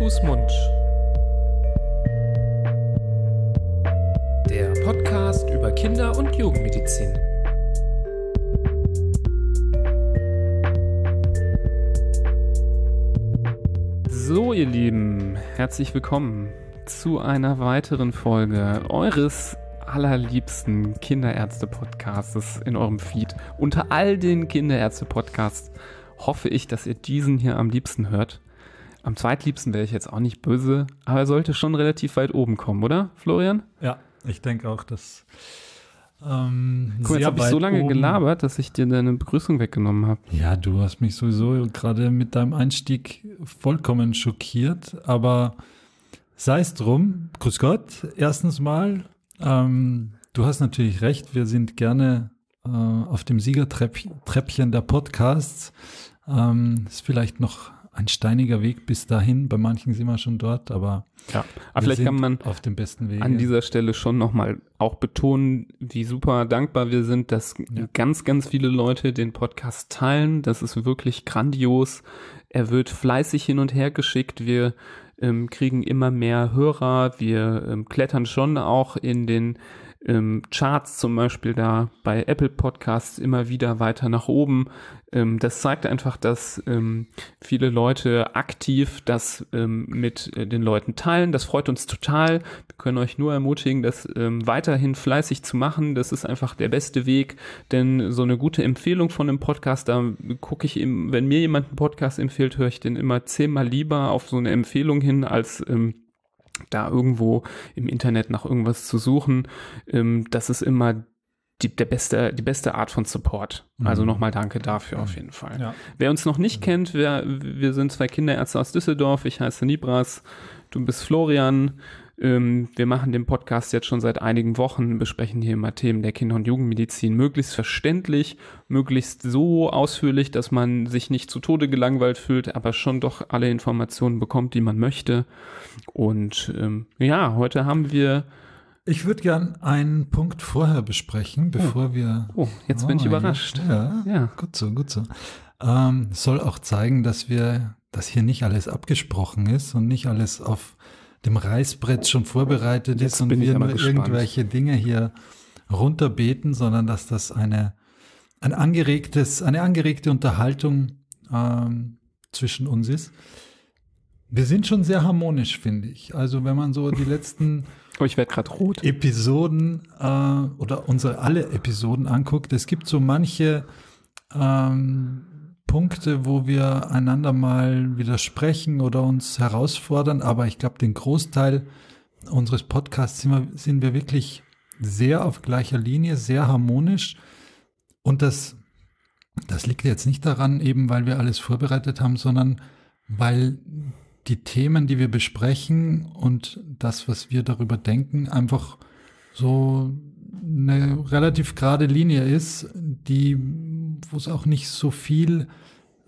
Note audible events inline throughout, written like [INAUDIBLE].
Fußmund. Der Podcast über Kinder- und Jugendmedizin. So, ihr Lieben, herzlich willkommen zu einer weiteren Folge eures allerliebsten Kinderärzte-Podcasts in eurem Feed. Unter all den Kinderärzte-Podcasts hoffe ich, dass ihr diesen hier am liebsten hört. Am zweitliebsten wäre ich jetzt auch nicht böse, aber er sollte schon relativ weit oben kommen, oder, Florian? Ja, ich denke auch, dass. Ähm, Guck jetzt habe ich so lange oben. gelabert, dass ich dir deine Begrüßung weggenommen habe. Ja, du hast mich sowieso gerade mit deinem Einstieg vollkommen schockiert, aber sei es drum. Grüß Gott, erstens mal. Ähm, du hast natürlich recht, wir sind gerne äh, auf dem Siegertreppchen der Podcasts. Ähm, ist vielleicht noch ein steiniger Weg bis dahin. Bei manchen sind wir schon dort, aber ja. Aber vielleicht kann man auf dem besten Weg an dieser Stelle schon nochmal auch betonen, wie super dankbar wir sind, dass ja. ganz, ganz viele Leute den Podcast teilen. Das ist wirklich grandios. Er wird fleißig hin und her geschickt. Wir ähm, kriegen immer mehr Hörer. Wir ähm, klettern schon auch in den ähm, Charts zum Beispiel da bei Apple Podcasts immer wieder weiter nach oben. Ähm, das zeigt einfach, dass ähm, viele Leute aktiv das ähm, mit äh, den Leuten teilen. Das freut uns total. Wir können euch nur ermutigen, das ähm, weiterhin fleißig zu machen. Das ist einfach der beste Weg, denn so eine gute Empfehlung von einem Podcast, da gucke ich eben, wenn mir jemand einen Podcast empfiehlt, höre ich den immer zehnmal lieber auf so eine Empfehlung hin als ähm, da irgendwo im Internet nach irgendwas zu suchen, ähm, das ist immer die, der beste, die beste Art von Support. Also mhm. Also nochmal danke dafür mhm. auf jeden Fall. Ja. Wer uns noch nicht mhm. kennt, wir, wir sind zwei Kinderärzte aus Düsseldorf. Ich heiße Nibras, du bist Florian. Ähm, wir machen den Podcast jetzt schon seit einigen Wochen, besprechen hier immer Themen der Kinder- und Jugendmedizin möglichst verständlich, möglichst so ausführlich, dass man sich nicht zu Tode gelangweilt fühlt, aber schon doch alle Informationen bekommt, die man möchte. Und ähm, ja, heute haben wir ich würde gern einen Punkt vorher besprechen, bevor oh. wir. Oh, jetzt oh, bin ich überrascht. Ja, ja, gut so, gut so. Ähm, soll auch zeigen, dass wir, dass hier nicht alles abgesprochen ist und nicht alles auf dem Reißbrett schon vorbereitet Jetzt ist und wir nur gespannt. irgendwelche Dinge hier runterbeten, sondern dass das eine, ein angeregtes, eine angeregte Unterhaltung ähm, zwischen uns ist. Wir sind schon sehr harmonisch, finde ich. Also wenn man so die letzten oh, ich werde gerade rot. Episoden äh, oder unsere alle Episoden anguckt, es gibt so manche ähm, Punkte, wo wir einander mal widersprechen oder uns herausfordern, aber ich glaube, den Großteil unseres Podcasts sind wir, sind wir wirklich sehr auf gleicher Linie, sehr harmonisch. Und das, das liegt jetzt nicht daran, eben weil wir alles vorbereitet haben, sondern weil die Themen, die wir besprechen und das, was wir darüber denken, einfach so eine relativ gerade Linie ist, die wo es auch nicht so viel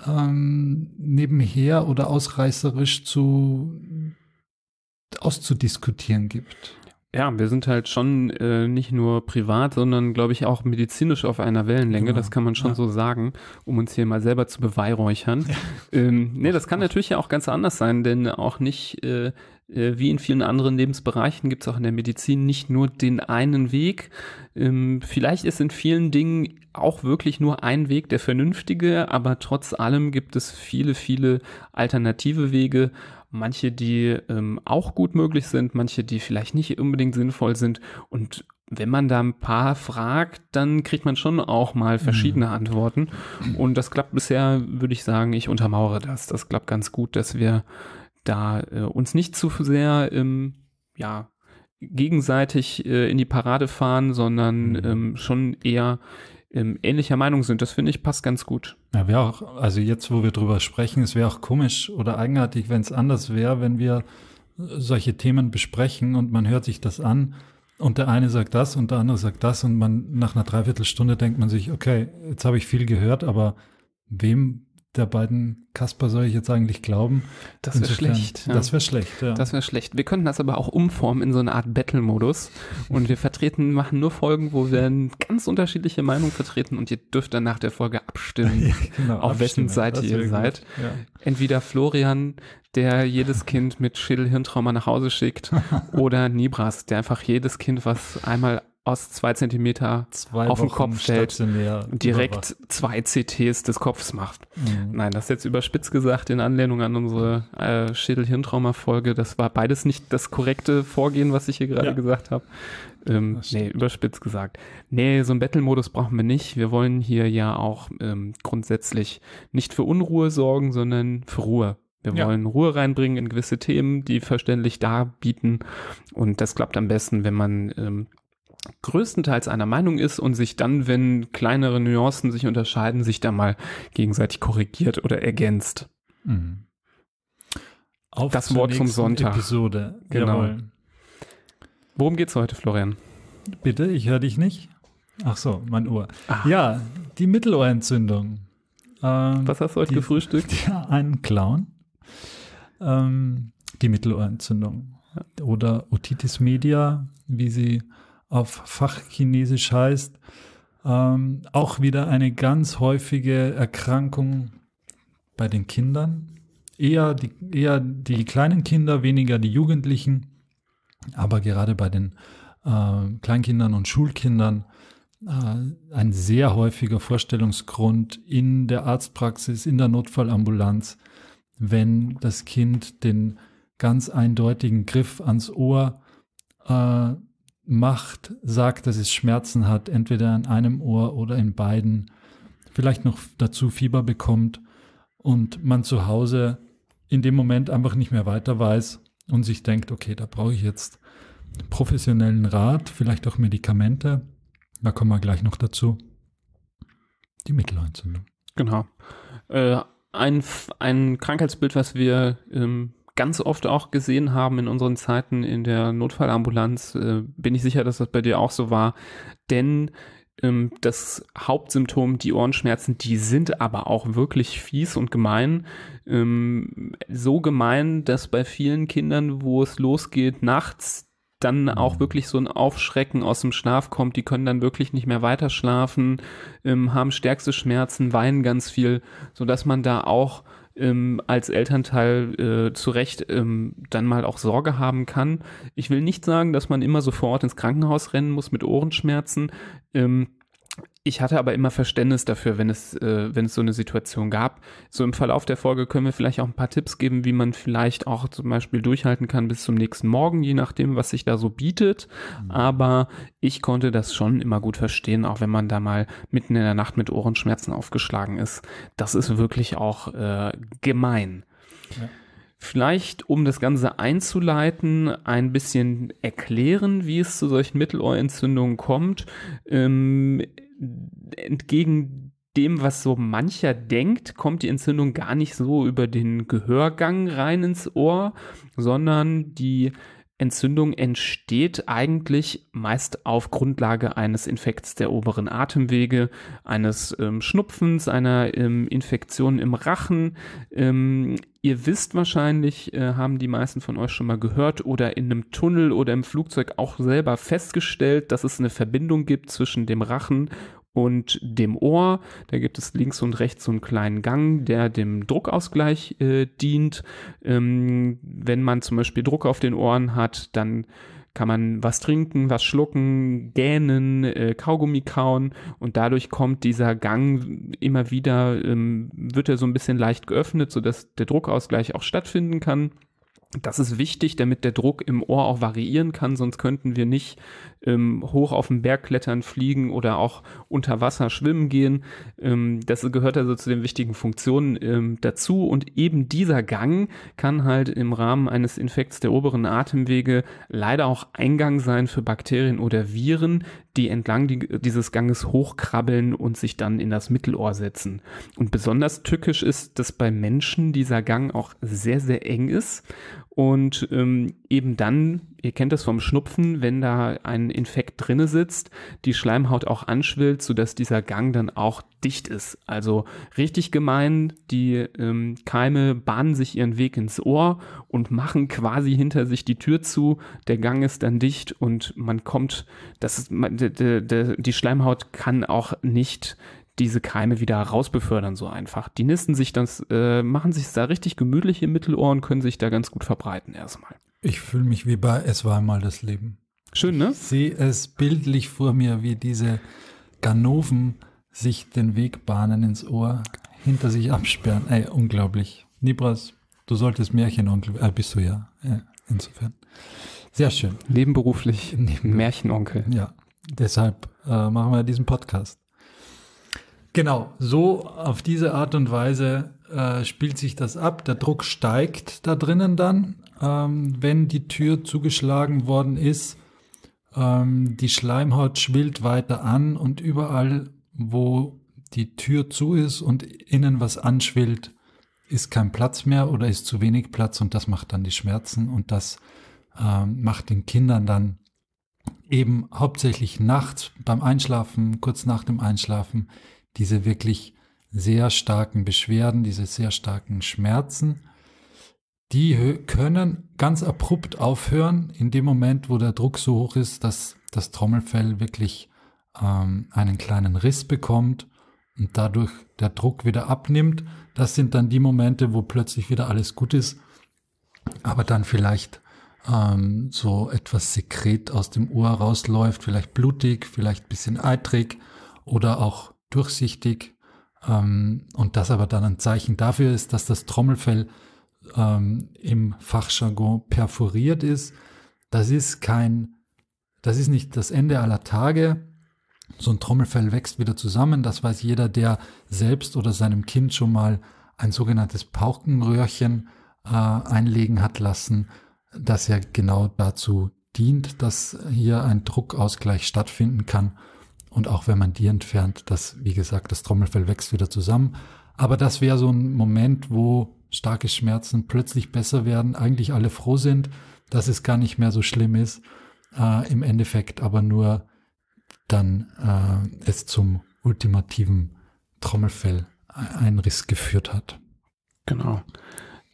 ähm, nebenher oder ausreißerisch zu auszudiskutieren gibt. Ja, wir sind halt schon äh, nicht nur privat, sondern glaube ich auch medizinisch auf einer Wellenlänge, genau. das kann man schon ja. so sagen, um uns hier mal selber zu beweihräuchern. Ja. Ähm, nee, das kann natürlich ja auch ganz anders sein, denn auch nicht äh, wie in vielen anderen Lebensbereichen gibt es auch in der Medizin nicht nur den einen Weg. Ähm, vielleicht ist in vielen Dingen auch wirklich nur ein Weg der vernünftige, aber trotz allem gibt es viele, viele alternative Wege manche, die ähm, auch gut möglich sind, manche, die vielleicht nicht unbedingt sinnvoll sind. Und wenn man da ein paar fragt, dann kriegt man schon auch mal verschiedene mhm. Antworten. Und das klappt bisher, würde ich sagen, ich untermauere das. Das klappt ganz gut, dass wir da äh, uns nicht zu sehr, ähm, ja, gegenseitig äh, in die Parade fahren, sondern mhm. ähm, schon eher ähm, ähnlicher Meinung sind. Das finde ich passt ganz gut. Ja, wäre auch, also jetzt, wo wir drüber sprechen, es wäre auch komisch oder eigenartig, wenn es anders wäre, wenn wir solche Themen besprechen und man hört sich das an und der eine sagt das und der andere sagt das und man nach einer Dreiviertelstunde denkt man sich, okay, jetzt habe ich viel gehört, aber wem der beiden Kasper soll ich jetzt eigentlich glauben? Das wäre schlecht. Ja. Das wäre schlecht, ja. Das wäre schlecht. Wir könnten das aber auch umformen in so eine Art Battle-Modus. Und wir vertreten, machen nur Folgen, wo wir ganz unterschiedliche Meinungen vertreten und ihr dürft dann nach der Folge abstimmen, [LAUGHS] ja, genau, auf wessen Seite ihr seid. Ja. Entweder Florian, der jedes Kind mit Schädel-Hirntrauma nach Hause schickt, [LAUGHS] oder Nibras, der einfach jedes Kind, was einmal aus zwei Zentimeter zwei auf den Kopf fällt, direkt überwacht. zwei CTs des Kopfs macht. Mhm. Nein, das ist jetzt überspitzt gesagt in Anlehnung an unsere äh, Schädel-Hirntrauma-Folge. Das war beides nicht das korrekte Vorgehen, was ich hier gerade ja. gesagt habe. Ähm, nee, überspitzt gesagt. Nee, so einen Battle-Modus brauchen wir nicht. Wir wollen hier ja auch ähm, grundsätzlich nicht für Unruhe sorgen, sondern für Ruhe. Wir ja. wollen Ruhe reinbringen in gewisse Themen, die verständlich darbieten. Und das klappt am besten, wenn man ähm, größtenteils einer Meinung ist und sich dann, wenn kleinere Nuancen sich unterscheiden, sich da mal gegenseitig korrigiert oder ergänzt. Mhm. Auf das Wort zum Sonntag. Episode. Genau. Jawohl. Worum geht's heute, Florian? Bitte, ich höre dich nicht. Ach so, mein Ohr. Ah. Ja, die Mittelohrentzündung. Ähm, Was hast du heute gefrühstückt? [LAUGHS] Ja, einen Clown. Ähm, die Mittelohrentzündung. Oder Otitis media, wie sie auf Fachchinesisch heißt. Ähm, auch wieder eine ganz häufige Erkrankung bei den Kindern. Eher die, eher die kleinen Kinder, weniger die Jugendlichen. Aber gerade bei den äh, Kleinkindern und Schulkindern äh, ein sehr häufiger Vorstellungsgrund in der Arztpraxis, in der Notfallambulanz, wenn das Kind den ganz eindeutigen Griff ans Ohr äh, macht, sagt, dass es Schmerzen hat, entweder in einem Ohr oder in beiden, vielleicht noch dazu Fieber bekommt und man zu Hause in dem Moment einfach nicht mehr weiter weiß und sich denkt, okay, da brauche ich jetzt professionellen Rat, vielleicht auch Medikamente. Da kommen wir gleich noch dazu. Die Mittelohrentzündung. Genau. Äh, ein, ein Krankheitsbild, was wir ähm, ganz oft auch gesehen haben in unseren Zeiten in der Notfallambulanz. Äh, bin ich sicher, dass das bei dir auch so war. Denn ähm, das Hauptsymptom, die Ohrenschmerzen, die sind aber auch wirklich fies und gemein. Ähm, so gemein, dass bei vielen Kindern, wo es losgeht, nachts dann auch wirklich so ein Aufschrecken aus dem Schlaf kommt. Die können dann wirklich nicht mehr weiter schlafen, ähm, haben stärkste Schmerzen, weinen ganz viel, so dass man da auch ähm, als Elternteil äh, zu Recht ähm, dann mal auch Sorge haben kann. Ich will nicht sagen, dass man immer sofort ins Krankenhaus rennen muss mit Ohrenschmerzen. Ähm, ich hatte aber immer Verständnis dafür, wenn es, äh, wenn es so eine Situation gab. So im Verlauf der Folge können wir vielleicht auch ein paar Tipps geben, wie man vielleicht auch zum Beispiel durchhalten kann bis zum nächsten Morgen, je nachdem, was sich da so bietet. Mhm. Aber ich konnte das schon immer gut verstehen, auch wenn man da mal mitten in der Nacht mit Ohrenschmerzen aufgeschlagen ist. Das ist wirklich auch äh, gemein. Ja. Vielleicht, um das Ganze einzuleiten, ein bisschen erklären, wie es zu solchen Mittelohrentzündungen kommt. Ähm, entgegen dem, was so mancher denkt, kommt die Entzündung gar nicht so über den Gehörgang rein ins Ohr, sondern die Entzündung entsteht eigentlich meist auf Grundlage eines Infekts der oberen Atemwege, eines ähm, Schnupfens, einer ähm, Infektion im Rachen. Ähm, ihr wisst wahrscheinlich, äh, haben die meisten von euch schon mal gehört oder in einem Tunnel oder im Flugzeug auch selber festgestellt, dass es eine Verbindung gibt zwischen dem Rachen und dem Ohr. Da gibt es links und rechts so einen kleinen Gang, der dem Druckausgleich äh, dient. Ähm, wenn man zum Beispiel Druck auf den Ohren hat, dann kann man was trinken, was schlucken, gähnen, äh, Kaugummi kauen und dadurch kommt dieser Gang immer wieder, ähm, wird er so ein bisschen leicht geöffnet, sodass der Druckausgleich auch stattfinden kann. Das ist wichtig, damit der Druck im Ohr auch variieren kann, sonst könnten wir nicht ähm, hoch auf den Berg klettern, fliegen oder auch unter Wasser schwimmen gehen. Ähm, das gehört also zu den wichtigen Funktionen ähm, dazu und eben dieser Gang kann halt im Rahmen eines Infekts der oberen Atemwege leider auch Eingang sein für Bakterien oder Viren, die entlang die, dieses Ganges hochkrabbeln und sich dann in das Mittelohr setzen. Und besonders tückisch ist, dass bei Menschen dieser Gang auch sehr, sehr eng ist und ähm, eben dann ihr kennt das vom Schnupfen, wenn da ein Infekt drinne sitzt, die Schleimhaut auch anschwillt, sodass dieser Gang dann auch dicht ist. Also richtig gemein, die ähm, Keime bahnen sich ihren Weg ins Ohr und machen quasi hinter sich die Tür zu. Der Gang ist dann dicht und man kommt, das ist, die Schleimhaut kann auch nicht diese Keime wieder rausbefördern so einfach. Die nisten sich das, äh, machen sich da richtig gemütlich im Mittelohr und können sich da ganz gut verbreiten erstmal. Ich fühle mich wie bei Es war einmal das Leben. Schön, ne? Ich sehe es bildlich vor mir, wie diese Ganoven sich den Weg bahnen ins Ohr, hinter sich absperren. Ey, unglaublich. Nibras, du solltest Märchenonkel, äh, bist du ja, ja insofern. Sehr schön. Nebenberuflich Märchenonkel. Ja, deshalb äh, machen wir diesen Podcast. Genau, so auf diese Art und Weise äh, spielt sich das ab. Der Druck steigt da drinnen dann, ähm, wenn die Tür zugeschlagen worden ist. Ähm, die Schleimhaut schwillt weiter an und überall, wo die Tür zu ist und innen was anschwillt, ist kein Platz mehr oder ist zu wenig Platz und das macht dann die Schmerzen und das ähm, macht den Kindern dann eben hauptsächlich nachts beim Einschlafen, kurz nach dem Einschlafen, diese wirklich sehr starken Beschwerden, diese sehr starken Schmerzen, die können ganz abrupt aufhören in dem Moment, wo der Druck so hoch ist, dass das Trommelfell wirklich ähm, einen kleinen Riss bekommt und dadurch der Druck wieder abnimmt. Das sind dann die Momente, wo plötzlich wieder alles gut ist, aber dann vielleicht ähm, so etwas Sekret aus dem Ohr rausläuft, vielleicht blutig, vielleicht bisschen eitrig oder auch durchsichtig. Ähm, und das aber dann ein Zeichen dafür ist, dass das Trommelfell ähm, im Fachjargon perforiert ist. Das ist kein, das ist nicht das Ende aller Tage. So ein Trommelfell wächst wieder zusammen. Das weiß jeder, der selbst oder seinem Kind schon mal ein sogenanntes Paukenröhrchen äh, einlegen hat lassen, das ja genau dazu dient, dass hier ein Druckausgleich stattfinden kann und auch wenn man die entfernt, das, wie gesagt, das Trommelfell wächst wieder zusammen. Aber das wäre so ein Moment, wo starke Schmerzen plötzlich besser werden, eigentlich alle froh sind, dass es gar nicht mehr so schlimm ist, äh, im Endeffekt aber nur dann äh, es zum ultimativen Trommelfell-Einriss geführt hat. Genau.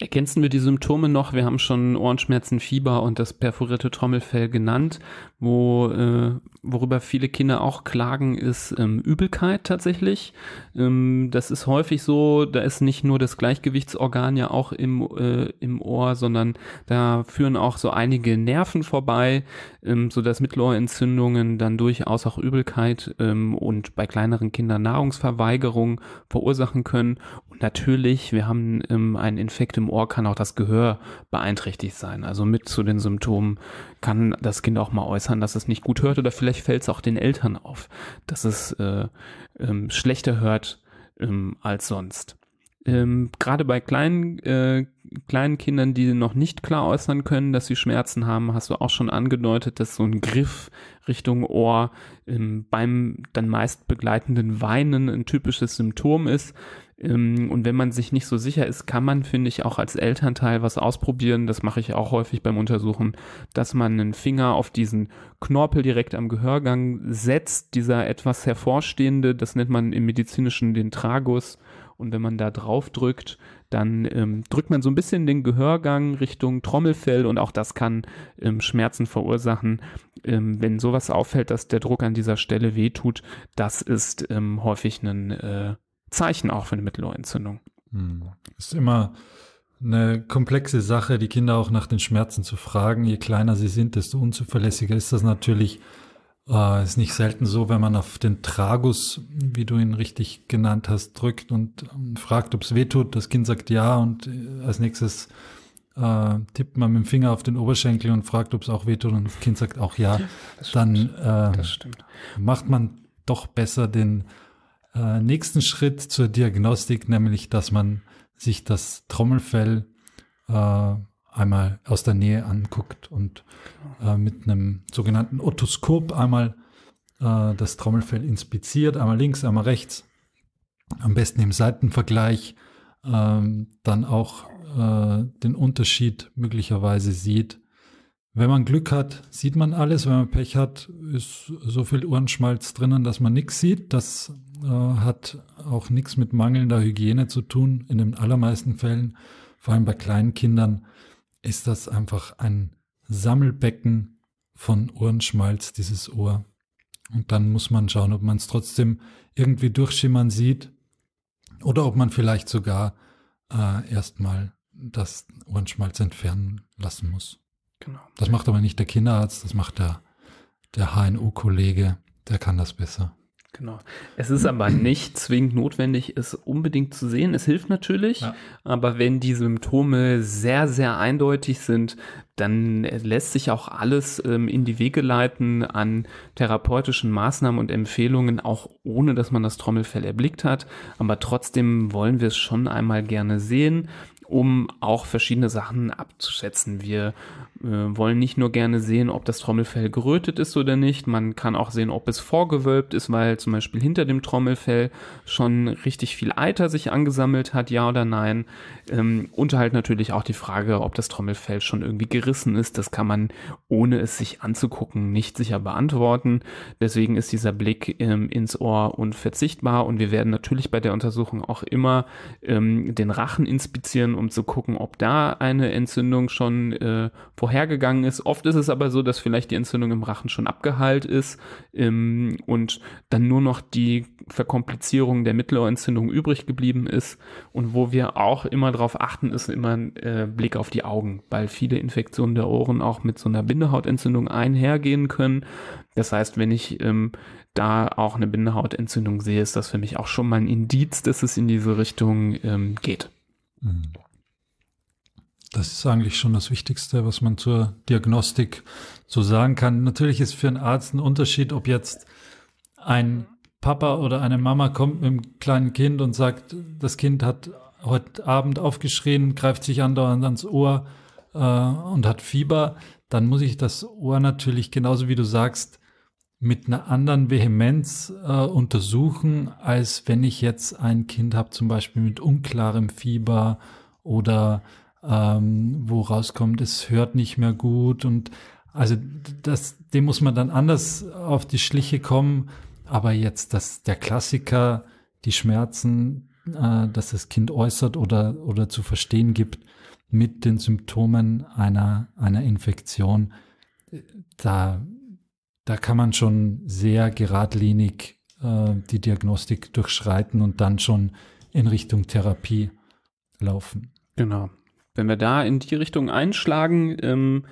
Ergänzen wir die Symptome noch. Wir haben schon Ohrenschmerzen, Fieber und das perforierte Trommelfell genannt. Wo, äh, worüber viele Kinder auch klagen, ist ähm, Übelkeit tatsächlich. Ähm, das ist häufig so, da ist nicht nur das Gleichgewichtsorgan ja auch im, äh, im Ohr, sondern da führen auch so einige Nerven vorbei, ähm, so dass Mittelohrentzündungen dann durchaus auch Übelkeit ähm, und bei kleineren Kindern Nahrungsverweigerung verursachen können. Natürlich, wir haben ähm, einen Infekt im Ohr, kann auch das Gehör beeinträchtigt sein. Also mit zu den Symptomen kann das Kind auch mal äußern, dass es nicht gut hört oder vielleicht fällt es auch den Eltern auf, dass es äh, ähm, schlechter hört ähm, als sonst. Ähm, Gerade bei kleinen, äh, kleinen Kindern, die noch nicht klar äußern können, dass sie Schmerzen haben, hast du auch schon angedeutet, dass so ein Griff Richtung Ohr ähm, beim dann meist begleitenden Weinen ein typisches Symptom ist. Ähm, und wenn man sich nicht so sicher ist, kann man, finde ich, auch als Elternteil was ausprobieren. Das mache ich auch häufig beim Untersuchen, dass man einen Finger auf diesen Knorpel direkt am Gehörgang setzt. Dieser etwas hervorstehende, das nennt man im medizinischen den Tragus. Und wenn man da drauf drückt, dann ähm, drückt man so ein bisschen den Gehörgang Richtung Trommelfell und auch das kann ähm, Schmerzen verursachen. Ähm, wenn sowas auffällt, dass der Druck an dieser Stelle wehtut, das ist ähm, häufig ein äh, Zeichen auch für eine Mittelohrentzündung. Hm. Ist immer eine komplexe Sache, die Kinder auch nach den Schmerzen zu fragen. Je kleiner sie sind, desto unzuverlässiger ist das natürlich. Äh, ist nicht selten so, wenn man auf den Tragus, wie du ihn richtig genannt hast, drückt und ähm, fragt, ob es wehtut. Das Kind sagt ja und äh, als nächstes äh, tippt man mit dem Finger auf den Oberschenkel und fragt, ob es auch wehtut und das Kind sagt auch ja. Dann äh, macht man doch besser den äh, nächsten Schritt zur Diagnostik, nämlich dass man sich das Trommelfell äh, einmal aus der Nähe anguckt und äh, mit einem sogenannten Otoskop einmal äh, das Trommelfell inspiziert, einmal links, einmal rechts, am besten im Seitenvergleich, ähm, dann auch äh, den Unterschied möglicherweise sieht, wenn man Glück hat, sieht man alles. Wenn man Pech hat, ist so viel Ohrenschmalz drinnen, dass man nichts sieht. Das äh, hat auch nichts mit mangelnder Hygiene zu tun. In den allermeisten Fällen, vor allem bei kleinen Kindern, ist das einfach ein Sammelbecken von Ohrenschmalz, dieses Ohr. Und dann muss man schauen, ob man es trotzdem irgendwie durchschimmern sieht oder ob man vielleicht sogar äh, erstmal das Ohrenschmalz entfernen lassen muss. Genau. Das macht aber nicht der Kinderarzt, das macht der, der HNO-Kollege, der kann das besser. Genau. Es ist aber nicht zwingend notwendig, es unbedingt zu sehen. Es hilft natürlich, ja. aber wenn die Symptome sehr, sehr eindeutig sind, dann lässt sich auch alles ähm, in die Wege leiten an therapeutischen Maßnahmen und Empfehlungen, auch ohne dass man das Trommelfell erblickt hat. Aber trotzdem wollen wir es schon einmal gerne sehen um auch verschiedene Sachen abzuschätzen. Wir äh, wollen nicht nur gerne sehen, ob das Trommelfell gerötet ist oder nicht. Man kann auch sehen, ob es vorgewölbt ist, weil zum Beispiel hinter dem Trommelfell schon richtig viel Eiter sich angesammelt hat, ja oder nein. Ähm, und halt natürlich auch die Frage, ob das Trommelfell schon irgendwie gerissen ist. Das kann man, ohne es sich anzugucken, nicht sicher beantworten. Deswegen ist dieser Blick ähm, ins Ohr unverzichtbar und wir werden natürlich bei der Untersuchung auch immer ähm, den Rachen inspizieren um zu gucken, ob da eine Entzündung schon äh, vorhergegangen ist. Oft ist es aber so, dass vielleicht die Entzündung im Rachen schon abgeheilt ist ähm, und dann nur noch die Verkomplizierung der Mittelohrentzündung übrig geblieben ist. Und wo wir auch immer darauf achten, ist immer ein äh, Blick auf die Augen, weil viele Infektionen der Ohren auch mit so einer Bindehautentzündung einhergehen können. Das heißt, wenn ich ähm, da auch eine Bindehautentzündung sehe, ist das für mich auch schon mal ein Indiz, dass es in diese Richtung ähm, geht. Mhm. Das ist eigentlich schon das Wichtigste, was man zur Diagnostik so sagen kann. Natürlich ist für einen Arzt ein Unterschied, ob jetzt ein Papa oder eine Mama kommt mit einem kleinen Kind und sagt, das Kind hat heute Abend aufgeschrien, greift sich andauernd ans Ohr äh, und hat Fieber, dann muss ich das Ohr natürlich genauso wie du sagst mit einer anderen Vehemenz äh, untersuchen, als wenn ich jetzt ein Kind habe, zum Beispiel mit unklarem Fieber oder ähm, wo rauskommt, es hört nicht mehr gut und also das, dem muss man dann anders auf die Schliche kommen. Aber jetzt, dass der Klassiker, die Schmerzen, äh, dass das Kind äußert oder, oder zu verstehen gibt mit den Symptomen einer, einer Infektion, da, da kann man schon sehr geradlinig äh, die Diagnostik durchschreiten und dann schon in Richtung Therapie laufen. Genau. Wenn wir da in die Richtung einschlagen, ähm,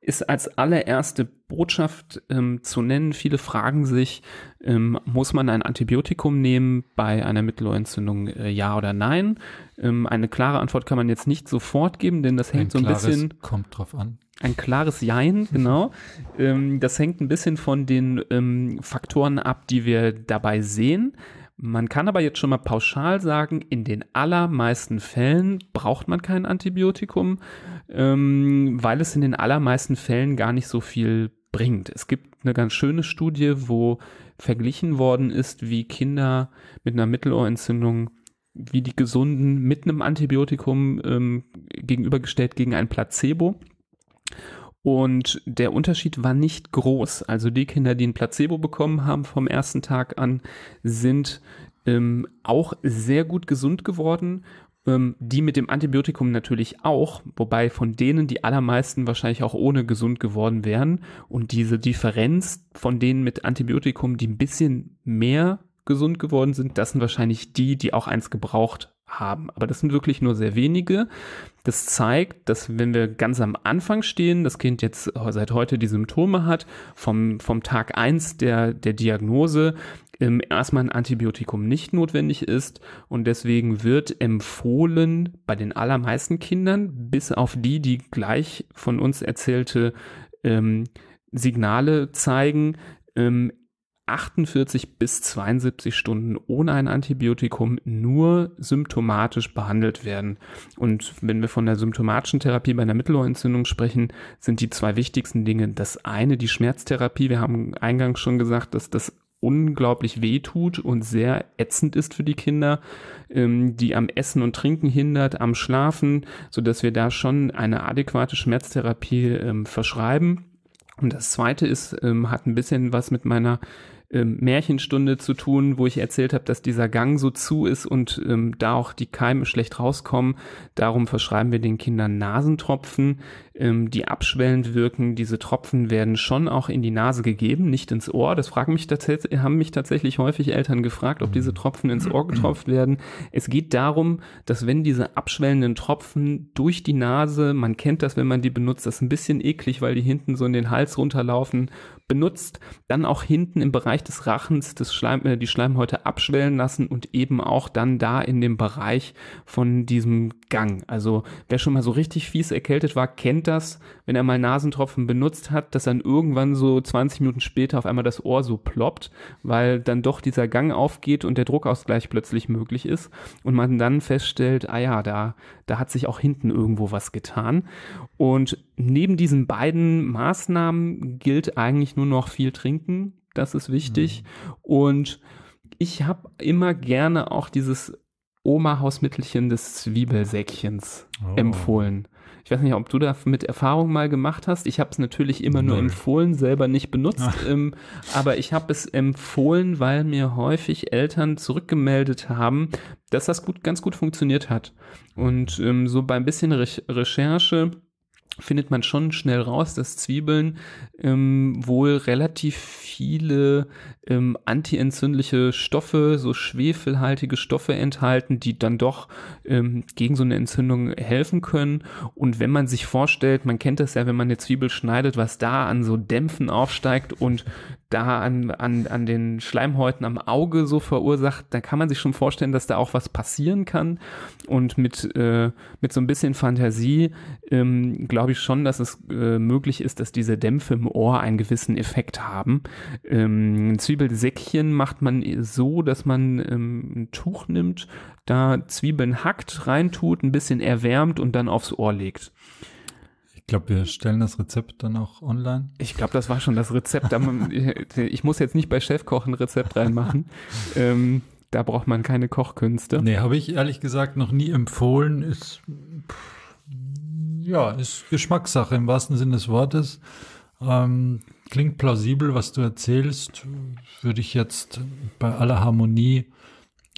ist als allererste Botschaft ähm, zu nennen. Viele fragen sich, ähm, muss man ein Antibiotikum nehmen bei einer Mittelohrentzündung, äh, ja oder nein? Ähm, eine klare Antwort kann man jetzt nicht sofort geben, denn das hängt ein so ein bisschen. Kommt drauf an. Ein klares Jein, [LAUGHS] genau. Ähm, das hängt ein bisschen von den ähm, Faktoren ab, die wir dabei sehen. Man kann aber jetzt schon mal pauschal sagen, in den allermeisten Fällen braucht man kein Antibiotikum, ähm, weil es in den allermeisten Fällen gar nicht so viel bringt. Es gibt eine ganz schöne Studie, wo verglichen worden ist, wie Kinder mit einer Mittelohrentzündung, wie die Gesunden mit einem Antibiotikum ähm, gegenübergestellt gegen ein Placebo. Und der Unterschied war nicht groß. Also die Kinder, die ein Placebo bekommen haben vom ersten Tag an, sind ähm, auch sehr gut gesund geworden. Ähm, die mit dem Antibiotikum natürlich auch, wobei von denen die allermeisten wahrscheinlich auch ohne gesund geworden wären. Und diese Differenz von denen mit Antibiotikum, die ein bisschen mehr gesund geworden sind, das sind wahrscheinlich die, die auch eins gebraucht haben. Aber das sind wirklich nur sehr wenige. Das zeigt, dass wenn wir ganz am Anfang stehen, das Kind jetzt seit heute die Symptome hat, vom, vom Tag eins der, der Diagnose, ähm, erstmal ein Antibiotikum nicht notwendig ist und deswegen wird empfohlen bei den allermeisten Kindern, bis auf die, die gleich von uns erzählte ähm, Signale zeigen, ähm, 48 bis 72 Stunden ohne ein Antibiotikum nur symptomatisch behandelt werden. Und wenn wir von der symptomatischen Therapie bei einer Mittelohrentzündung sprechen, sind die zwei wichtigsten Dinge das eine die Schmerztherapie. Wir haben eingangs schon gesagt, dass das unglaublich weh tut und sehr ätzend ist für die Kinder, ähm, die am Essen und Trinken hindert, am Schlafen, so dass wir da schon eine adäquate Schmerztherapie ähm, verschreiben. Und das zweite ist, ähm, hat ein bisschen was mit meiner ähm, Märchenstunde zu tun, wo ich erzählt habe, dass dieser Gang so zu ist und ähm, da auch die Keime schlecht rauskommen. Darum verschreiben wir den Kindern Nasentropfen, ähm, die abschwellend wirken. Diese Tropfen werden schon auch in die Nase gegeben, nicht ins Ohr. Das fragen mich tatsächlich, haben mich tatsächlich häufig Eltern gefragt, ob diese Tropfen ins Ohr getropft werden. Es geht darum, dass wenn diese abschwellenden Tropfen durch die Nase, man kennt das, wenn man die benutzt, das ist ein bisschen eklig, weil die hinten so in den Hals runterlaufen, benutzt, dann auch hinten im Bereich des Rachens das Schleim, äh, die Schleimhäute abschwellen lassen und eben auch dann da in dem Bereich von diesem Gang. Also wer schon mal so richtig fies erkältet war, kennt das, wenn er mal Nasentropfen benutzt hat, dass dann irgendwann so 20 Minuten später auf einmal das Ohr so ploppt, weil dann doch dieser Gang aufgeht und der Druckausgleich plötzlich möglich ist und man dann feststellt, ah ja, da, da hat sich auch hinten irgendwo was getan. Und neben diesen beiden Maßnahmen gilt eigentlich nur noch viel trinken. Das ist wichtig. Mhm. Und ich habe immer gerne auch dieses Oma-Hausmittelchen des Zwiebelsäckchens oh. empfohlen. Ich weiß nicht, ob du da mit Erfahrung mal gemacht hast. Ich habe es natürlich immer nur empfohlen, selber nicht benutzt. Ähm, aber ich habe es empfohlen, weil mir häufig Eltern zurückgemeldet haben, dass das gut, ganz gut funktioniert hat. Und ähm, so bei ein bisschen Re Recherche findet man schon schnell raus, dass Zwiebeln ähm, wohl relativ viele ähm, antientzündliche Stoffe, so schwefelhaltige Stoffe enthalten, die dann doch ähm, gegen so eine Entzündung helfen können. Und wenn man sich vorstellt, man kennt das ja, wenn man eine Zwiebel schneidet, was da an so Dämpfen aufsteigt und da an, an, an den Schleimhäuten am Auge so verursacht, da kann man sich schon vorstellen, dass da auch was passieren kann. Und mit, äh, mit so ein bisschen Fantasie ähm, glaube ich schon, dass es äh, möglich ist, dass diese Dämpfe im Ohr einen gewissen Effekt haben. Ähm, Zwiebelsäckchen macht man so, dass man ähm, ein Tuch nimmt, da Zwiebeln hackt, reintut, ein bisschen erwärmt und dann aufs Ohr legt. Ich glaube, wir stellen das Rezept dann auch online. Ich glaube, das war schon das Rezept. [LAUGHS] ich muss jetzt nicht bei Chefkoch ein Rezept reinmachen. [LAUGHS] ähm, da braucht man keine Kochkünste. Nee, habe ich ehrlich gesagt noch nie empfohlen. Ist, ja, ist Geschmackssache im wahrsten Sinne des Wortes. Ähm, klingt plausibel, was du erzählst. Würde ich jetzt bei aller Harmonie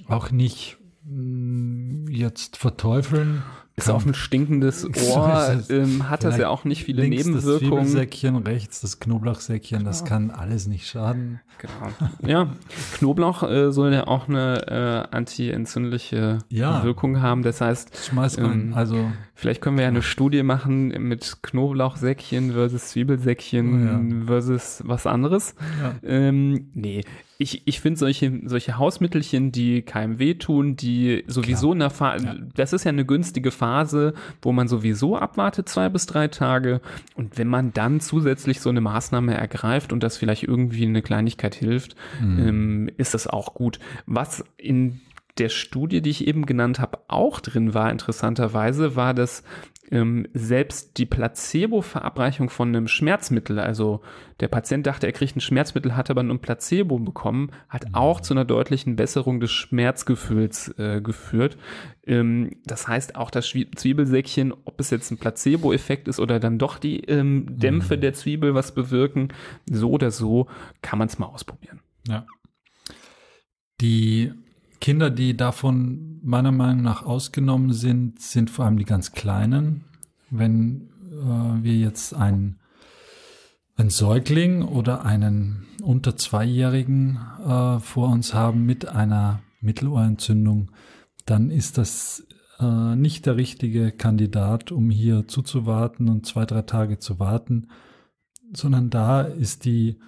auch nicht mh, mm, jetzt verteufeln. Ist auf ein stinkendes [LAUGHS] Ohr, ähm, hat das ja auch nicht viele links Nebenwirkungen. Das Zwiebelsäckchen, rechts das Knoblauchsäckchen, genau. das kann alles nicht schaden. Genau. Ja, Knoblauch äh, soll ja auch eine äh, anti-entzündliche ja. Wirkung haben. Das heißt, Schmeiß ähm, also vielleicht können wir ja eine Studie machen mit Knoblauchsäckchen versus Zwiebelsäckchen oh, ja. versus was anderes. Ja. Ähm, nee, ich, ich finde solche, solche Hausmittelchen, die keinem wehtun, die sowieso in der Phase, ja. das ist ja eine günstige Phase, wo man sowieso abwartet, zwei bis drei Tage. Und wenn man dann zusätzlich so eine Maßnahme ergreift und das vielleicht irgendwie eine Kleinigkeit hilft, mhm. ähm, ist das auch gut. Was in der Studie, die ich eben genannt habe, auch drin war, interessanterweise, war, dass ähm, selbst die Placebo-Verabreichung von einem Schmerzmittel, also der Patient dachte, er kriegt ein Schmerzmittel, hat aber nur ein Placebo bekommen, hat mhm. auch zu einer deutlichen Besserung des Schmerzgefühls äh, geführt. Ähm, das heißt, auch das Zwiebelsäckchen, ob es jetzt ein Placebo-Effekt ist oder dann doch die ähm, Dämpfe mhm. der Zwiebel was bewirken, so oder so kann man es mal ausprobieren. Ja. Die Kinder, die davon meiner Meinung nach ausgenommen sind, sind vor allem die ganz Kleinen. Wenn äh, wir jetzt einen, einen Säugling oder einen unter Zweijährigen äh, vor uns haben mit einer Mittelohrentzündung, dann ist das äh, nicht der richtige Kandidat, um hier zuzuwarten und zwei, drei Tage zu warten, sondern da ist die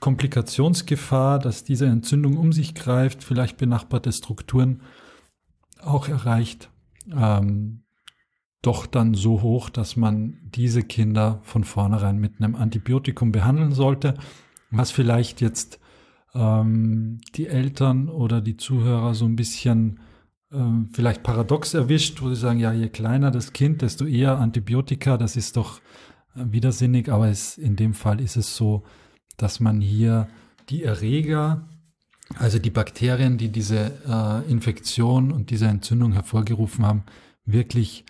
Komplikationsgefahr, dass diese Entzündung um sich greift, vielleicht benachbarte Strukturen auch erreicht, ähm, doch dann so hoch, dass man diese Kinder von vornherein mit einem Antibiotikum behandeln sollte, was vielleicht jetzt ähm, die Eltern oder die Zuhörer so ein bisschen ähm, vielleicht paradox erwischt, wo sie sagen, ja, je kleiner das Kind, desto eher Antibiotika, das ist doch äh, widersinnig, aber es, in dem Fall ist es so, dass man hier die Erreger, Also die Bakterien, die diese äh, Infektion und diese Entzündung hervorgerufen haben, wirklich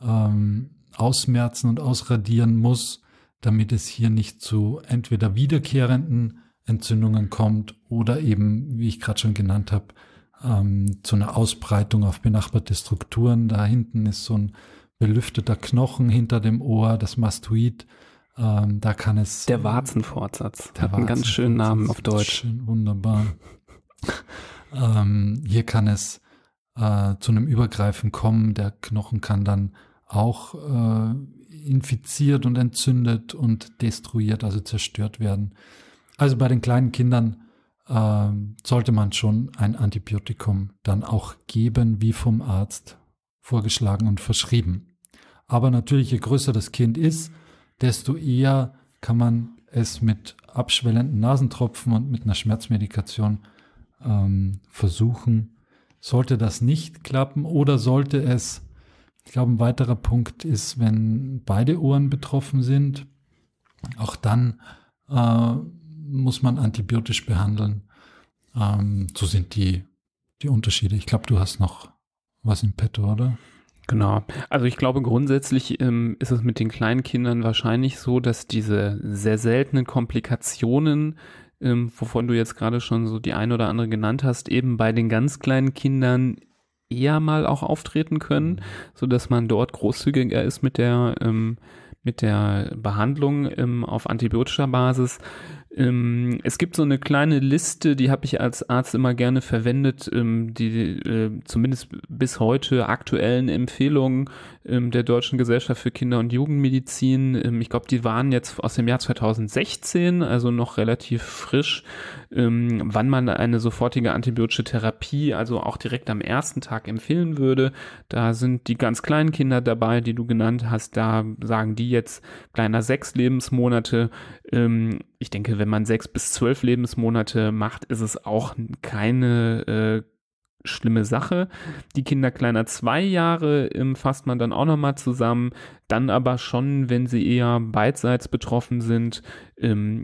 ähm, ausmerzen und ausradieren muss, damit es hier nicht zu entweder wiederkehrenden Entzündungen kommt oder eben, wie ich gerade schon genannt habe, ähm, zu einer Ausbreitung auf benachbarte Strukturen. Da hinten ist so ein belüfteter Knochen hinter dem Ohr, das Mastoid. Ähm, da kann es. Der Warzenfortsatz. Der hat einen ganz schönen Namen auf Deutsch. Schön, wunderbar. Ähm, hier kann es äh, zu einem Übergreifen kommen. Der Knochen kann dann auch äh, infiziert und entzündet und destruiert, also zerstört werden. Also bei den kleinen Kindern äh, sollte man schon ein Antibiotikum dann auch geben, wie vom Arzt vorgeschlagen und verschrieben. Aber natürlich, je größer das Kind ist, desto eher kann man es mit abschwellenden Nasentropfen und mit einer Schmerzmedikation ähm, versuchen. Sollte das nicht klappen oder sollte es, ich glaube, ein weiterer Punkt ist, wenn beide Ohren betroffen sind, auch dann äh, muss man antibiotisch behandeln. Ähm, so sind die, die Unterschiede. Ich glaube, du hast noch was im Petto, oder? Genau. Also ich glaube grundsätzlich ähm, ist es mit den kleinen Kindern wahrscheinlich so, dass diese sehr seltenen Komplikationen, ähm, wovon du jetzt gerade schon so die ein oder andere genannt hast, eben bei den ganz kleinen Kindern eher mal auch auftreten können, mhm. so dass man dort großzügiger ist mit der ähm, mit der Behandlung ähm, auf antibiotischer Basis. Ähm, es gibt so eine kleine Liste, die habe ich als Arzt immer gerne verwendet, ähm, die äh, zumindest bis heute aktuellen Empfehlungen ähm, der Deutschen Gesellschaft für Kinder- und Jugendmedizin. Ähm, ich glaube, die waren jetzt aus dem Jahr 2016, also noch relativ frisch, ähm, wann man eine sofortige antibiotische Therapie, also auch direkt am ersten Tag empfehlen würde. Da sind die ganz kleinen Kinder dabei, die du genannt hast. Da sagen die jetzt kleiner sechs Lebensmonate. Ähm, ich denke, wenn man sechs bis zwölf Lebensmonate macht, ist es auch keine äh, schlimme Sache. Die Kinder kleiner zwei Jahre ähm, fasst man dann auch nochmal zusammen. Dann aber schon, wenn sie eher beidseits betroffen sind. Ähm,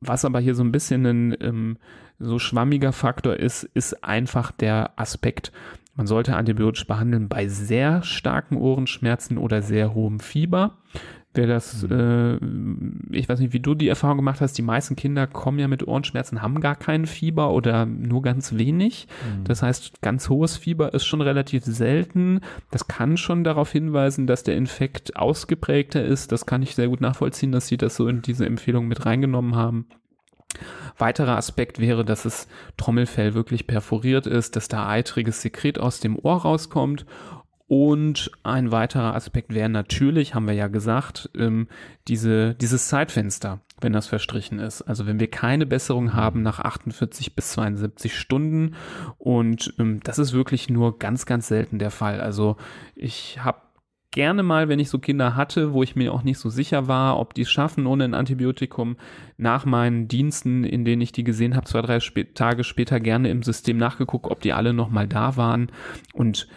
was aber hier so ein bisschen ein ähm, so schwammiger Faktor ist, ist einfach der Aspekt, man sollte antibiotisch behandeln bei sehr starken Ohrenschmerzen oder sehr hohem Fieber. Wer das, mhm. äh, ich weiß nicht, wie du die Erfahrung gemacht hast, die meisten Kinder kommen ja mit Ohrenschmerzen, haben gar keinen Fieber oder nur ganz wenig. Mhm. Das heißt, ganz hohes Fieber ist schon relativ selten. Das kann schon darauf hinweisen, dass der Infekt ausgeprägter ist. Das kann ich sehr gut nachvollziehen, dass sie das so in diese Empfehlung mit reingenommen haben. Weiterer Aspekt wäre, dass das Trommelfell wirklich perforiert ist, dass da eitriges Sekret aus dem Ohr rauskommt und ein weiterer Aspekt wäre natürlich, haben wir ja gesagt, ähm, diese, dieses Zeitfenster, wenn das verstrichen ist. Also wenn wir keine Besserung haben nach 48 bis 72 Stunden und ähm, das ist wirklich nur ganz, ganz selten der Fall. Also ich habe gerne mal, wenn ich so Kinder hatte, wo ich mir auch nicht so sicher war, ob die es schaffen ohne ein Antibiotikum, nach meinen Diensten, in denen ich die gesehen habe, zwei, drei Tage später gerne im System nachgeguckt, ob die alle nochmal da waren. Und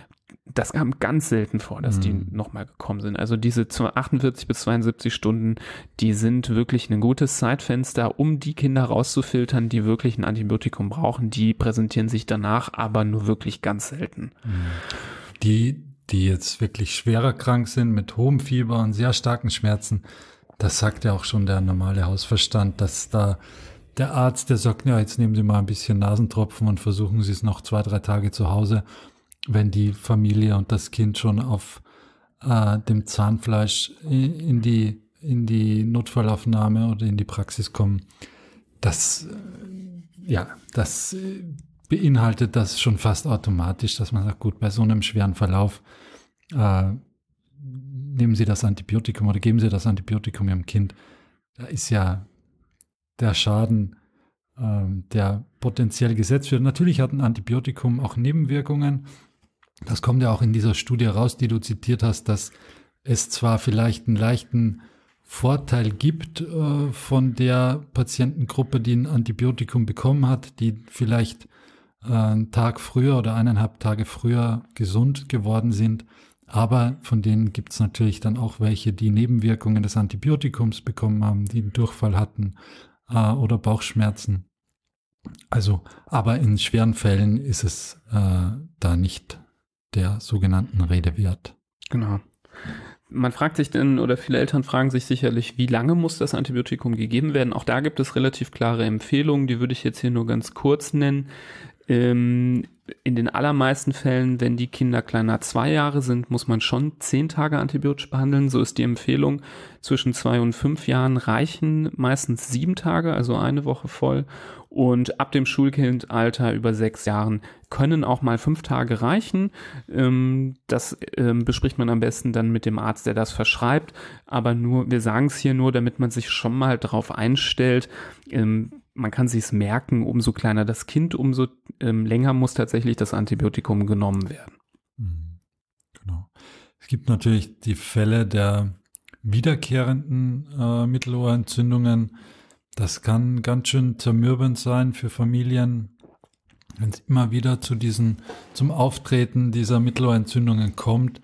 das kam ganz selten vor, dass mhm. die nochmal gekommen sind. Also diese 48 bis 72 Stunden, die sind wirklich ein gutes Zeitfenster, um die Kinder rauszufiltern, die wirklich ein Antibiotikum brauchen. Die präsentieren sich danach aber nur wirklich ganz selten. Mhm. Die, die jetzt wirklich schwerer krank sind mit hohem Fieber und sehr starken Schmerzen, das sagt ja auch schon der normale Hausverstand, dass da der Arzt, der sagt, ja, jetzt nehmen Sie mal ein bisschen Nasentropfen und versuchen Sie es noch zwei, drei Tage zu Hause wenn die Familie und das Kind schon auf äh, dem Zahnfleisch in die, in die Notfallaufnahme oder in die Praxis kommen, das, äh, ja, das äh, beinhaltet das schon fast automatisch, dass man sagt, gut, bei so einem schweren Verlauf äh, nehmen Sie das Antibiotikum oder geben Sie das Antibiotikum Ihrem Kind. Da ist ja der Schaden, äh, der potenziell gesetzt wird. Natürlich hat ein Antibiotikum auch Nebenwirkungen, das kommt ja auch in dieser Studie raus, die du zitiert hast, dass es zwar vielleicht einen leichten Vorteil gibt äh, von der Patientengruppe, die ein Antibiotikum bekommen hat, die vielleicht äh, einen Tag früher oder eineinhalb Tage früher gesund geworden sind. Aber von denen gibt es natürlich dann auch welche, die Nebenwirkungen des Antibiotikums bekommen haben, die einen Durchfall hatten äh, oder Bauchschmerzen. Also, aber in schweren Fällen ist es äh, da nicht der sogenannten Rede wert. Genau. Man fragt sich denn, oder viele Eltern fragen sich sicherlich, wie lange muss das Antibiotikum gegeben werden? Auch da gibt es relativ klare Empfehlungen, die würde ich jetzt hier nur ganz kurz nennen. Ähm, in den allermeisten Fällen, wenn die Kinder kleiner zwei Jahre sind, muss man schon zehn Tage antibiotisch behandeln. So ist die Empfehlung. Zwischen zwei und fünf Jahren reichen meistens sieben Tage, also eine Woche voll. Und ab dem Schulkindalter über sechs Jahren können auch mal fünf Tage reichen. Ähm, das ähm, bespricht man am besten dann mit dem Arzt, der das verschreibt. Aber nur, wir sagen es hier nur, damit man sich schon mal darauf einstellt. Ähm, man kann sich's merken, umso kleiner das Kind, umso länger muss tatsächlich das Antibiotikum genommen werden. Mhm. Genau. Es gibt natürlich die Fälle der wiederkehrenden äh, Mittelohrentzündungen das kann ganz schön zermürbend sein für Familien, wenn es immer wieder zu diesen, zum Auftreten dieser Mittelohrentzündungen kommt.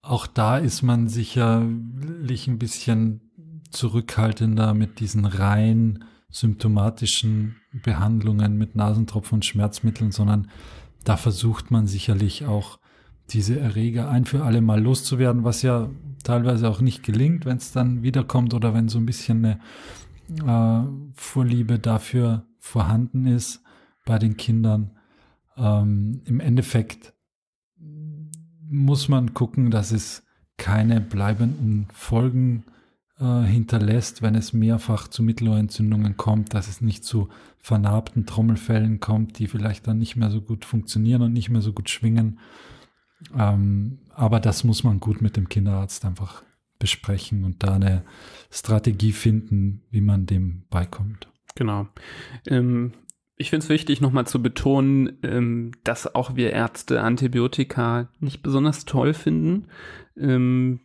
Auch da ist man sicherlich ein bisschen zurückhaltender mit diesen rein symptomatischen Behandlungen mit Nasentropfen und Schmerzmitteln, sondern da versucht man sicherlich auch diese Erreger ein für alle Mal loszuwerden, was ja teilweise auch nicht gelingt, wenn es dann wiederkommt oder wenn so ein bisschen eine äh, Vorliebe dafür vorhanden ist bei den Kindern. Ähm, Im Endeffekt muss man gucken, dass es keine bleibenden Folgen äh, hinterlässt, wenn es mehrfach zu Mittelohrentzündungen kommt, dass es nicht zu vernarbten Trommelfällen kommt, die vielleicht dann nicht mehr so gut funktionieren und nicht mehr so gut schwingen. Ähm, aber das muss man gut mit dem Kinderarzt einfach besprechen und da eine Strategie finden, wie man dem beikommt. Genau. Ähm, ich finde es wichtig, nochmal zu betonen, ähm, dass auch wir Ärzte Antibiotika nicht besonders toll finden. Ähm,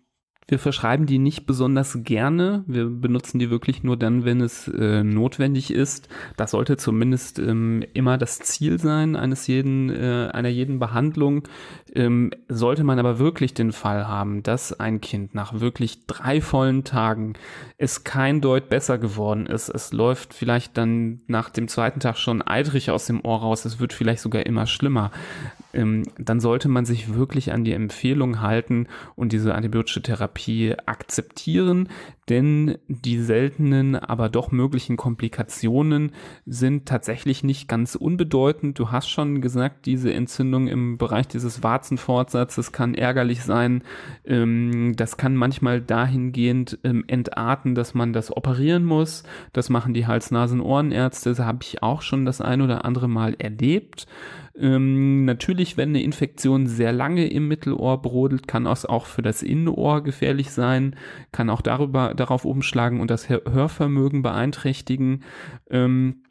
wir verschreiben die nicht besonders gerne. Wir benutzen die wirklich nur dann, wenn es äh, notwendig ist. Das sollte zumindest ähm, immer das Ziel sein eines jeden, äh, einer jeden Behandlung. Ähm, sollte man aber wirklich den Fall haben, dass ein Kind nach wirklich drei vollen Tagen es kein Deut besser geworden ist, es läuft vielleicht dann nach dem zweiten Tag schon eitrig aus dem Ohr raus, es wird vielleicht sogar immer schlimmer, ähm, dann sollte man sich wirklich an die Empfehlung halten und diese antibiotische Therapie akzeptieren, denn die seltenen, aber doch möglichen Komplikationen sind tatsächlich nicht ganz unbedeutend. Du hast schon gesagt, diese Entzündung im Bereich dieses Warzenfortsatzes kann ärgerlich sein. Ähm, das kann manchmal dahingehend ähm, entarten, dass man das operieren muss. Das machen die Hals-Nasen-Ohrenärzte. Das habe ich auch schon das ein oder andere Mal erlebt. Ähm, natürlich, wenn eine Infektion sehr lange im Mittelohr brodelt, kann es auch für das Innenohr gefährlich sein, kann auch darüber, darauf umschlagen und das Hörvermögen beeinträchtigen. Ähm,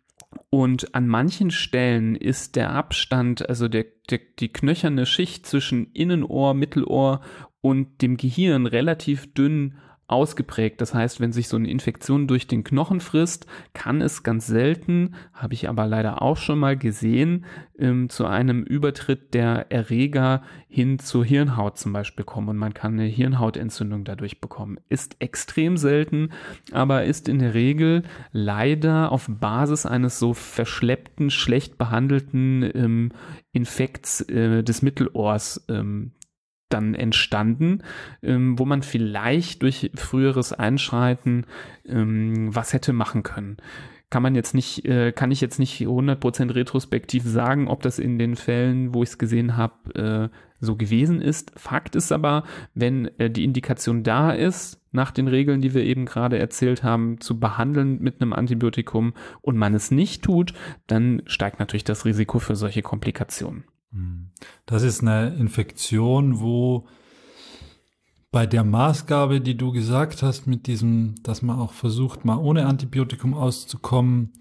und an manchen Stellen ist der Abstand, also der, der, die knöcherne Schicht zwischen Innenohr, Mittelohr und dem Gehirn relativ dünn ausgeprägt. Das heißt, wenn sich so eine Infektion durch den Knochen frisst, kann es ganz selten, habe ich aber leider auch schon mal gesehen, ähm, zu einem Übertritt der Erreger hin zur Hirnhaut zum Beispiel kommen und man kann eine Hirnhautentzündung dadurch bekommen. Ist extrem selten, aber ist in der Regel leider auf Basis eines so verschleppten, schlecht behandelten ähm, Infekts äh, des Mittelohrs ähm, dann entstanden, ähm, wo man vielleicht durch früheres Einschreiten ähm, was hätte machen können. Kann man jetzt nicht, äh, kann ich jetzt nicht 100% retrospektiv sagen, ob das in den Fällen, wo ich es gesehen habe, äh, so gewesen ist. Fakt ist aber, wenn äh, die Indikation da ist, nach den Regeln, die wir eben gerade erzählt haben, zu behandeln mit einem Antibiotikum und man es nicht tut, dann steigt natürlich das Risiko für solche Komplikationen. Hm. Das ist eine Infektion, wo bei der Maßgabe, die du gesagt hast, mit diesem, dass man auch versucht, mal ohne Antibiotikum auszukommen,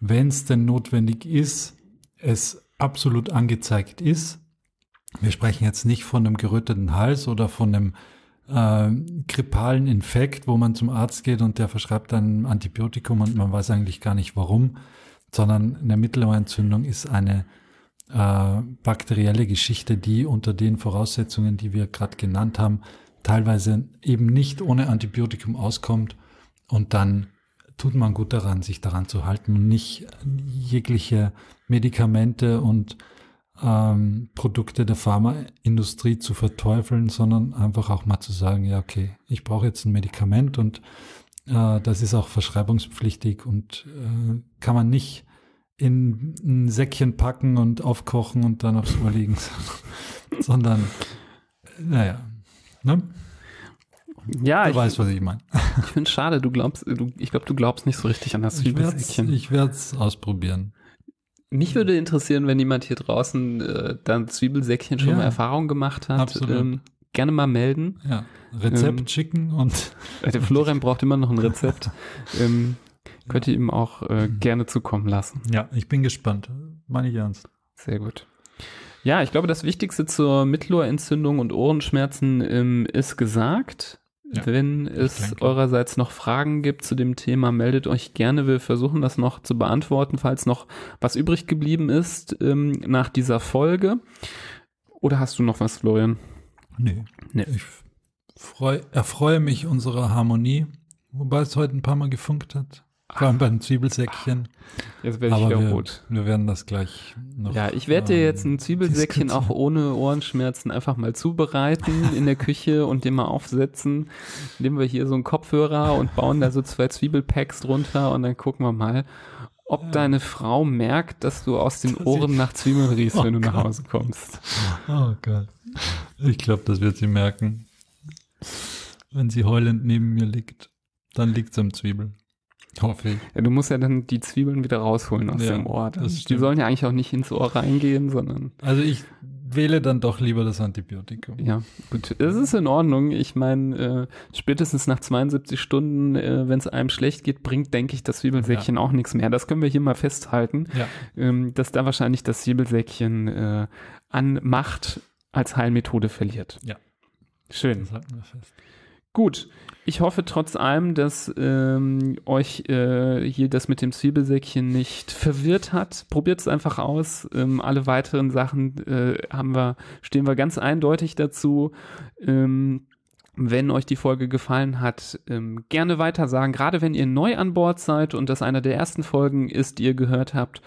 wenn es denn notwendig ist, es absolut angezeigt ist. Wir sprechen jetzt nicht von einem geröteten Hals oder von einem äh, grippalen Infekt, wo man zum Arzt geht und der verschreibt dann ein Antibiotikum und man weiß eigentlich gar nicht warum, sondern eine Mittelohrentzündung ist eine äh, bakterielle Geschichte, die unter den Voraussetzungen, die wir gerade genannt haben, teilweise eben nicht ohne Antibiotikum auskommt. Und dann tut man gut daran, sich daran zu halten und nicht jegliche Medikamente und ähm, Produkte der Pharmaindustrie zu verteufeln, sondern einfach auch mal zu sagen, ja, okay, ich brauche jetzt ein Medikament und äh, das ist auch verschreibungspflichtig und äh, kann man nicht in ein Säckchen packen und aufkochen und dann aufs Ohr legen, [LAUGHS] sondern, naja, ne? Ja, du ich, weißt, was ich meine. ich finde es schade, du glaubst, du, ich glaube, du glaubst nicht so richtig an das Zwiebelsäckchen. Ich werde es ausprobieren. Mich würde interessieren, wenn jemand hier draußen äh, dann Zwiebelsäckchen schon Ja, mal Erfahrung gemacht hat. absolut. Ähm, gerne mal melden. Ja, Rezept Ähm, schicken und Äh, Der Florian braucht immer noch ein Rezept. [LAUGHS] ähm, könnt ihr ihm auch äh, Mhm. gerne zukommen lassen. ja, ich bin gespannt. Meine ich ernst. Sehr gut. Ja, ich glaube, das Wichtigste zur Mittelohrentzündung und Ohrenschmerzen ähm, ist gesagt. Ja, Wenn es eurerseits noch Fragen gibt zu dem Thema, meldet euch gerne. Wir versuchen das noch zu beantworten, falls noch was übrig geblieben ist ähm, nach dieser Folge. Oder hast du noch was, Florian? Nee. Nee. Ich freu, erfreue mich unserer Harmonie, wobei es heute ein paar Mal gefunkt hat. Vor allem beim Zwiebelsäckchen. Jetzt werde ich Aber wieder wir, rot. wir werden das gleich noch. Ja, ich werde dir ähm, jetzt ein Zwiebelsäckchen auch ohne Ohrenschmerzen einfach mal zubereiten in der Küche und den mal aufsetzen. Nehmen wir hier so einen Kopfhörer und bauen da so zwei Zwiebelpacks drunter und dann gucken wir mal, ob Ja. deine Frau merkt, dass du aus den Dass Ohren nach Zwiebeln riechst, Oh wenn du nach Gott. Hause kommst. Oh Gott. Ich glaube, das wird sie merken. Wenn sie heulend neben mir liegt, dann liegt sie am Zwiebel. Hoffe ich. Ja, du musst ja dann die Zwiebeln wieder rausholen aus Ja, dem Ohr. das Die sollen ja eigentlich auch nicht ins Ohr reingehen, sondern Also ich wähle dann doch lieber das Antibiotikum. Ja, gut. Es ist in Ordnung. Ich meine, äh, spätestens nach 72 Stunden, äh, wenn es einem schlecht geht, bringt, denke ich, das Zwiebelsäckchen auch nichts mehr. Das können wir hier mal festhalten, Ja. ähm, dass da wahrscheinlich das Zwiebelsäckchen äh, an Macht als Heilmethode verliert. Ja. Schön. Das halten wir fest. Gut. Ich hoffe trotz allem, dass ähm, euch äh, hier das mit dem Zwiebelsäckchen nicht verwirrt hat. Probiert es einfach aus. Ähm, alle weiteren Sachen äh, haben wir, stehen wir ganz eindeutig dazu. Ähm, wenn euch die Folge gefallen hat, ähm, gerne weiter sagen. Gerade wenn ihr neu an Bord seid und das einer der ersten Folgen ist, die ihr gehört habt.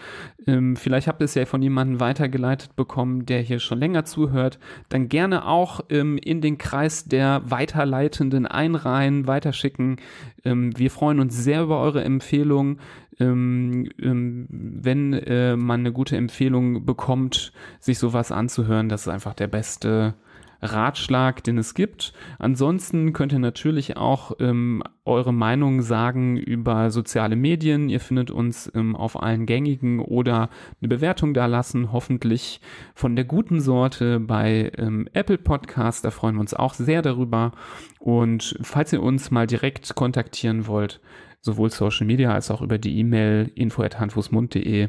Ähm, vielleicht habt ihr es ja von jemandem weitergeleitet bekommen, der hier schon länger zuhört. Dann gerne auch ähm, in den Kreis der Weiterleitenden einreihen, weiterschicken. Ähm, wir freuen uns sehr über eure Empfehlungen. Ähm, ähm, wenn äh, man eine gute Empfehlung bekommt, sich sowas anzuhören, das ist einfach der beste Ratschlag, den es gibt. Ansonsten könnt ihr natürlich auch ähm, eure Meinung sagen über soziale Medien. Ihr findet uns ähm, auf allen gängigen oder eine Bewertung da lassen, hoffentlich von der guten Sorte bei ähm, Apple Podcast. Da freuen wir uns auch sehr darüber. Und falls ihr uns mal direkt kontaktieren wollt, sowohl Social Media als auch über die E-Mail info@handfußmund.de,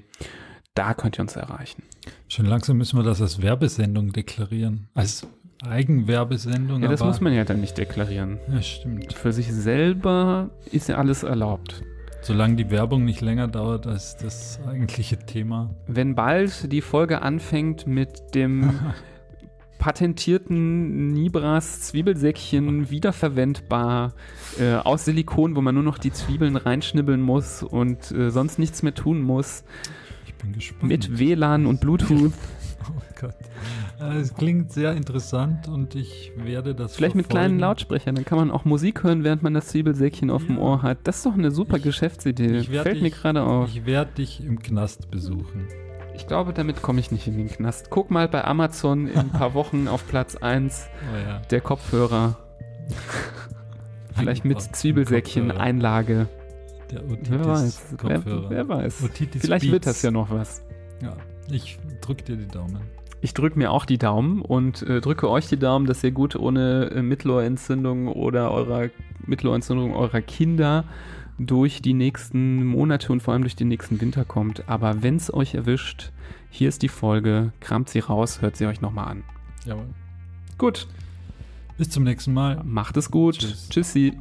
da könnt ihr uns erreichen. Schon langsam müssen wir das als Werbesendung deklarieren. Als Eigenwerbesendung. Ja, das muss man ja dann nicht deklarieren. Ja, stimmt. Für sich selber ist ja alles erlaubt. Solange die Werbung nicht länger dauert als das eigentliche Thema. Wenn bald die Folge anfängt mit dem [LAUGHS] patentierten Nibras Zwiebelsäckchen [LAUGHS] wiederverwendbar äh, aus Silikon, wo man nur noch die Zwiebeln reinschnibbeln muss und äh, sonst nichts mehr tun muss, Ich bin gespannt. mit WLAN und Bluetooth. [LAUGHS] Oh Gott. Es klingt sehr interessant und ich werde das Vielleicht mit verfolgen. kleinen Lautsprechern, dann kann man auch Musik hören, während man das Zwiebelsäckchen auf dem Ja. Ohr hat. Das ist doch eine super Ich- Geschäftsidee. ich Fällt mir dich- gerade auf. Ich werde dich im Knast besuchen. Ich glaube, damit komme ich nicht in den Knast. Guck mal bei Amazon in ein paar [LAUGHS] Wochen auf Platz 1 Oh ja. der Kopfhörer. [LAUGHS] Vielleicht mit Kopfhörer. Zwiebelsäckchen-Einlage. Der Wer Otitis weiß. Wer, Kopfhörer. wer weiß. Otitis Vielleicht wird Beats. das ja noch was. Ja, ich drück dir die Daumen. Ich drücke mir auch die Daumen und äh, drücke euch die Daumen, dass ihr gut ohne äh, Mittelohrentzündung oder eurer Mittelohrentzündung eurer Kinder durch die nächsten Monate und vor allem durch den nächsten Winter kommt. Aber wenn es euch erwischt, hier ist die Folge, kramt sie raus, hört sie euch nochmal an. Jawohl. Gut, Bis zum nächsten Mal. macht es gut. Tschüss. Tschüssi.